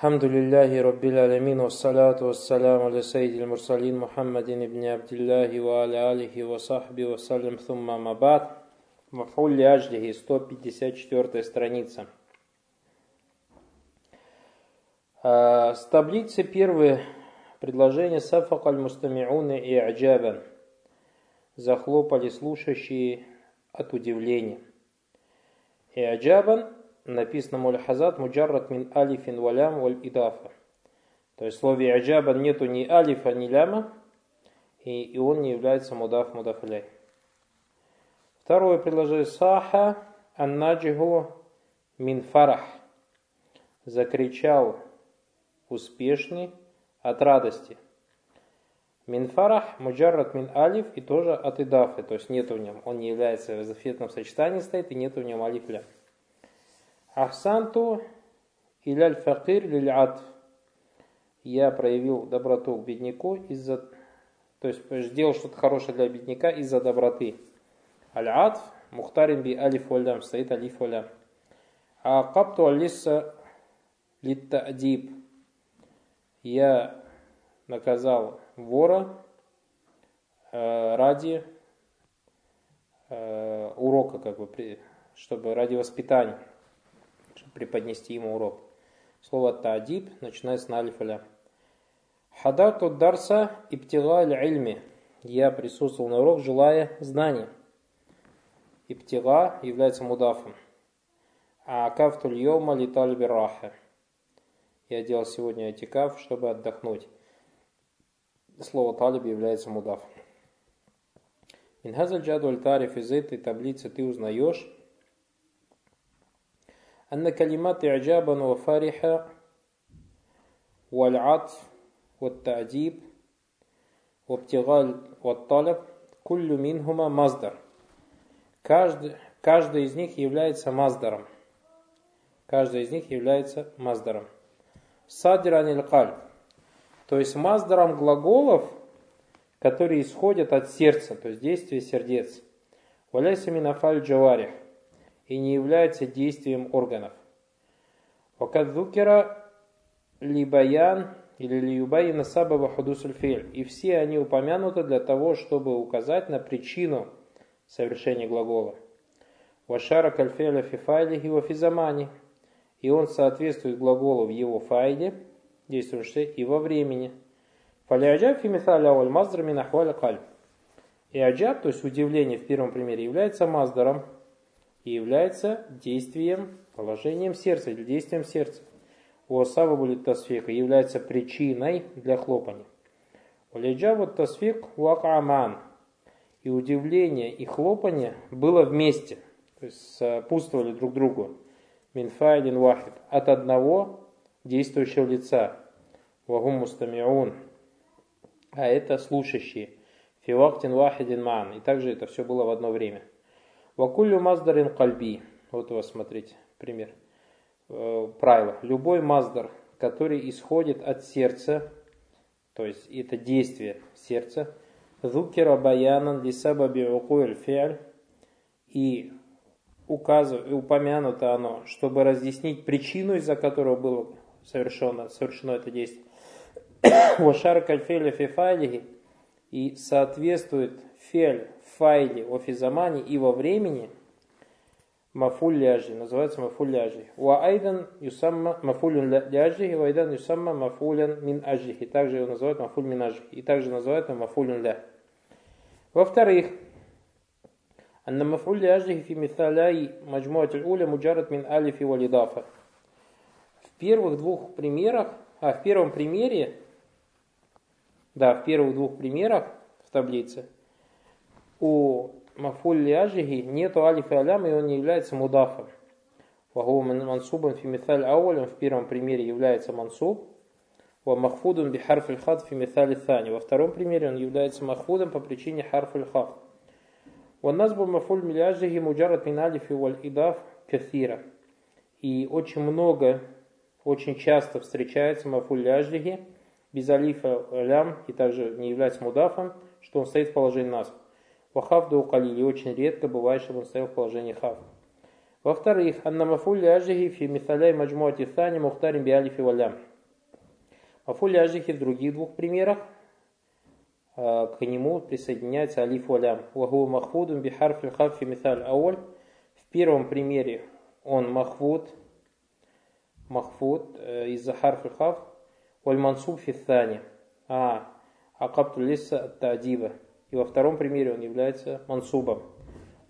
الحمد لله رب العالمين والصلاة والسلام على سيد المرسلين محمد بن عبد الله وعلى آله وصحبه وسلم ثم ما بعد مفعول لأجله 154 страница С таблицы первое предложение Сафак аль-Мустамиуны и Аджабан захлопали слушающие от удивления. И Аджабан написано мульхазат муджаррат мин алифин валям валь идафа. То есть в слове аджабан нету ни алифа, ни ляма, и, и он не является мудаф мудафляй. Второе предложение саха аннаджиху мин фарах. Закричал успешный от радости. Мин фарах муджаррат мин алиф и тоже от идафы, то есть нету в нем, он не является в зафетном сочетании стоит и нету в нем алиф лям. Ахсанту иляль факир лиль атф. Я проявил доброту к бедняку из-за... То есть сделал что-то хорошее для бедняка из-за доброты. Аль-атф мухтарин би алиф валям. Стоит алиф валям. А капту алиса литтадиб. Я наказал вора э, ради э, урока, как бы, чтобы ради воспитания преподнести ему урок. Слово «та'диб» начинается на алиф Хадарту дарса иптига ильми. Я присутствовал на урок, желая знания. Иптига является мудафом. А кафту льома литаль бираха. Я делал сегодня этикаф, чтобы отдохнуть. Слово талиб является мудафом. Минхазаль джадуль тариф из этой таблицы ты узнаешь, أن كلمات إعجابا وفرحا والعطف والتعجيب وابتغال والطلب كل منهما مصدر каждый, каждый из них является маздаром. Каждый из них является маздаром. Садиран иль То есть маздаром глаголов, которые исходят от сердца, то есть действия сердец. Валяйса минафаль джаварих и не является действием органов. Вакадзукера либаян или лиюбайна сабаба худусуль И все они упомянуты для того, чтобы указать на причину совершения глагола. Вашара кальфеля фифайлихи вафизамани. И он соответствует глаголу в его файле, действующей и во времени. Фалиаджаб фимиталя аль маздра минахваля кальб. И аджаб, то есть удивление в первом примере, является маздаром, и является действием, положением сердца или действием сердца. У осава будет тасфика является причиной для хлопания. Улиджа вот тасфик вакаман. И удивление и хлопание было вместе, то есть сопутствовали друг другу. Минфайдин вахид. От одного действующего лица. Вагум мустамиун. А это слушающие. Фивактин вахидин ман. И также это все было в одно время. Вакулю маздарин кальби. Вот у вас, смотрите, пример. Э, правило. Любой маздар, который исходит от сердца, то есть это действие сердца, зукера баянан лисабаби укуэль фиаль, и указывает, упомянуто оно, чтобы разъяснить причину, из-за которого было совершено, совершено это действие. Вашар кальфеля фифайлихи и соответствует фель файле офизамани и во времени мафуль ляжи, называется мафуль ляжи. Ва айдан юсамма мафулюн ляжи, и айдан юсамма мафулян мин ажихи. Также его называют мафуль мин ажихи. И также называют его мафулюн ля. Во-вторых, أن مفعول لأجله في مثالاي مجموعة الأولى مجرد من ألف والإضافة. В первых двух примерах, а в первом примере, да, в первых двух примерах в таблице – у мафуль ляжихи нету алиф и и он не является мудафом. Ваху мансубан фи мithаль аулем в первом примере является мансуб. Ва махфудун би харф хад фи мithаль thани. Во втором примере он является махфудом по причине харф хад. Ва назбу мафуль миляжихи муджарат мин алифи валь идаф каthира. И очень много, очень часто встречается мафуль ляжихи без алифа лям и также не является мудафом, что он стоит в положении насб. Вахавду укалили. Очень редко бывает, чтобы он стоял в положении хав. Во-вторых, анна мафуль ляжихи фи мисаляй маджмуати сани мухтарим би алифи валям. Мафуль ляжихи в других двух примерах а, к нему присоединяется алиф валям. Ваху махфудум бихарф хаффи миталь ауль. В первом примере он махфуд, махфуд из-за харф хаф, валь мансуб фиттани. А, акапту лиса тадиба. И во втором примере он является мансубом.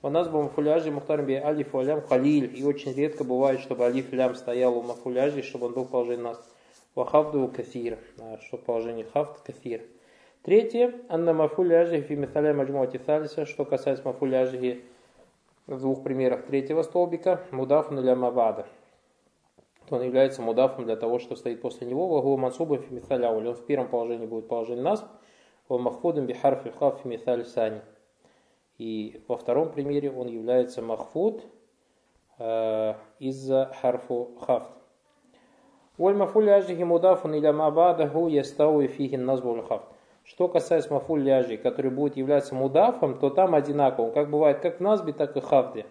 У нас был мафуляжи мухтарим би алиф валям халиль. И очень редко бывает, чтобы алиф лям стоял у мафуляжи, чтобы он был в положении нас. Вахавду кафир. А, что положение хафт кафир. Третье. Анна мафуляжи фи миталя маджмуати салиса. Что касается мафуляжи в двух примерах третьего столбика. Мудафун или мабада. То он является мудафом для того, что стоит после него. Вагу мансуба фи Он в первом положении будет положение нас. Ва махфудом би харфи хаф фи миталь сани. И во втором примере он является махфуд э, из-за харфу хафт. Воль мафуль ляжихи мудафун или мабадаху ястауи фихин назву хафт. Что касается мафуль ляжи, который будет являться мудафом, то там одинаково. Как бывает как в назбе, так и хавде.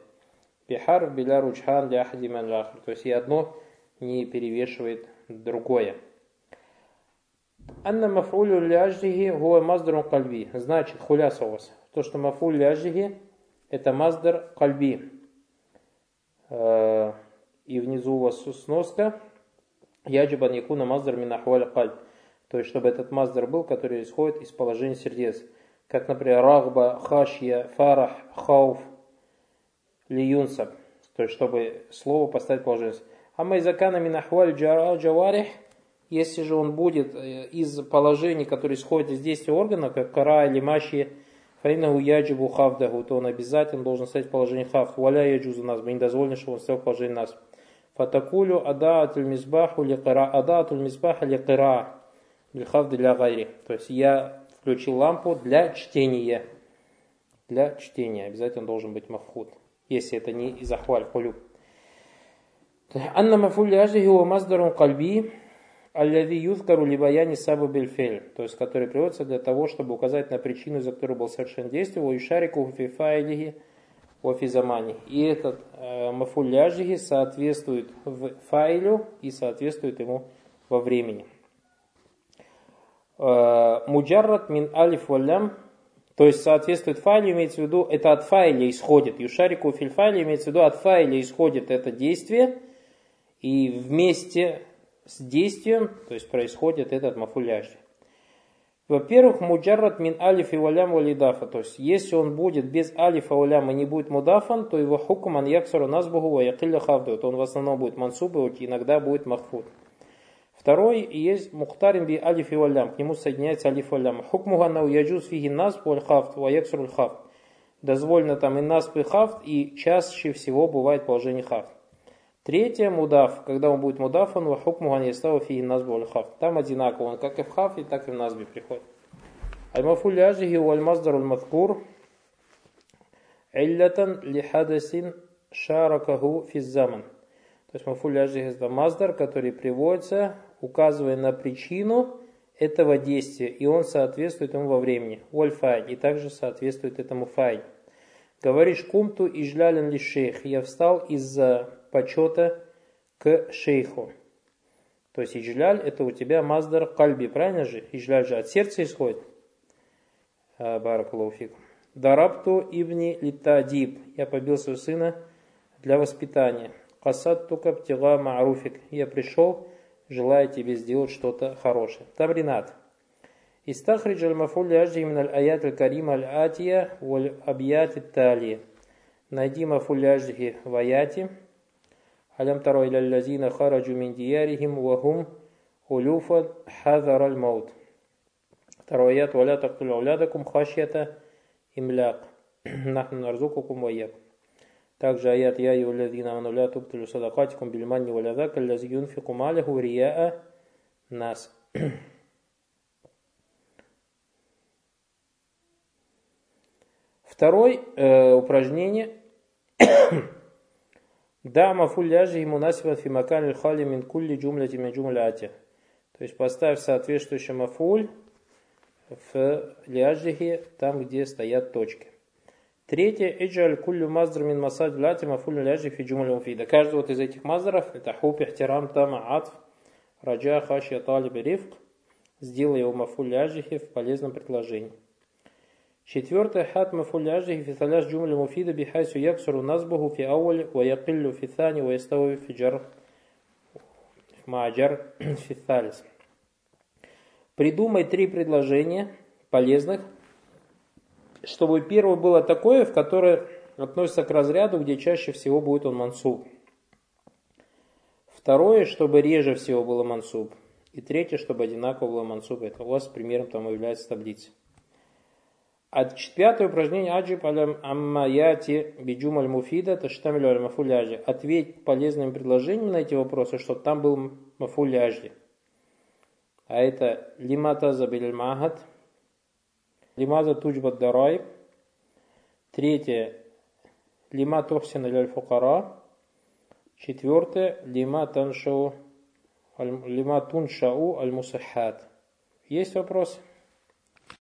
Бихар, биля, ручхан, лахр. То есть и одно не перевешивает другое. Анна мафулю ляжихи гуа маздарун кальби. Значит, хуляса у вас. То, что мафуль ляжихи, это маздар кальби. Э, и внизу у вас сноска. Яджибан якуна маздар минахуаль кальб. То есть, чтобы этот маздар был, который исходит из положения сердец. Как, например, рагба, хашья, фарах, хауф, лиюнсаб. То есть, чтобы слово поставить положение. А майзакана минахваль джаварих, если же он будет э, из положений, которые исходят из действия органа, как кара или маши, фаинаху яджибу хавдаху, то он обязательно должен стать в положении хавд. Валя яджузу нас, не дозволено, чтобы он стал в положении нас. Фатакулю адаатуль мизбаху ли кара, адаатуль мизбаха ли кара. Бильхавды для гайри. То есть я включил лампу для чтения. Для чтения. Обязательно должен быть мафхуд. Если это не из ахваль хулю. Анна мафуль ляжи его маздарун кальби, аллави юзкару либаяни сабу бельфель. То есть, который приводится для того, чтобы указать на причину, за которую был совершен действие, у ишарику в фифайлихи в физамани. И этот э, мафуль ляжихи соответствует файлю и соответствует ему во времени. Э, муджаррат мин алиф валям, то есть соответствует файлу, имеется в виду, это от файля исходит. Юшарику филь файле имеется в виду, от файля исходит это действие, и вместе с действием, то есть происходит этот мафуляж. Во-первых, муджаррат мин алиф и валям валидафа. То есть, если он будет без алифа валяма и не будет мудафан, то его хукуман яксару назбуху ва якилля хавду. То он в основном будет мансубы, иногда будет махфуд. Второй есть мухтарин би алиф и валям. К нему соединяется алиф валям. Хукмуга нау яджуз фиги насб валь хафт ва яксруль хафт. Дозволено там и насб и хафт, и чаще всего бывает положение хафт. Третье мудав, когда он будет мудав, он стал фиги насб валь хафт. Там одинаково, он как и в хафе, так и в насбе приходит. Аль-мафуль ляжихи валь маздар аль-мадкур иллятан лихадасин шаракаху физзаман. То есть мафуль ляжих это маздар, который приводится указывая на причину этого действия, и он соответствует ему во времени. Вольфай, и также соответствует этому фай. Говоришь кумту и жлялен ли шейх. Я встал из-за почета к шейху. То есть иджляль это у тебя маздар кальби, правильно же? Иджляль же от сердца исходит. А, Баракулауфик. Дарабту ибни литадиб. Я побил своего сына для воспитания. Касат тука птила маруфик. Я пришел желая тебе сделать что-то хорошее. Тамринат. Истахридж аль-мафуль яджи мин аль-аят аль-карим аль-атия валь абьят тали. Найди мафуль яджи в аяте. Алям таро иля лазина хараджу мин диярихим вахум улюфа хазар аль-маут. Второй аят. Валя тактулю аулядакум хашьята имляк. Нахну нарзукукум ваякум. Также аят «Я и улядина мануля туптулю садакатикум бильманни валядака лязи юнфику малиху рияа нас». Второе э, упражнение. Да, мафуль ляжи ему насифат фимакан хали мин кулли джумляти мин джумляти. То есть поставь соответствующий мафуль в ляжихе, там, где стоят точки. Третье, эджаль куллю маздр мин масад ляти мафулю ляжи фи джумля муфида. Каждый вот из этих маздаров, это хуб, ихтирам, тама, атф, раджа, хашья, талиб, рифк, сделай его мафуляжихи в полезном предложении. Четвертое. Хат мафуляжихи фи таляш джумля муфида бихайсу яксуру назбуху фи ауали ва якиллю фи thani ва яставу фи джар маджар фи талис. Придумай три предложения полезных, чтобы первое было такое, в которое относится к разряду, где чаще всего будет он мансуб. Второе, чтобы реже всего было мансуб. И третье, чтобы одинаково было мансуб. Это у вас примером там является таблица. А пятое упражнение аджиб алям аммаяти биджум аль муфида таштамилю аль мафуляжи. Ответь полезными предложениями на эти вопросы, чтобы там был мафуляжи. А это лимата забиль махат, лимаза туджбат дарайб. Третье, лима тухсин аль фукара. Четвертое, лима таншау, лима туншау аль мусахат. Есть вопросы?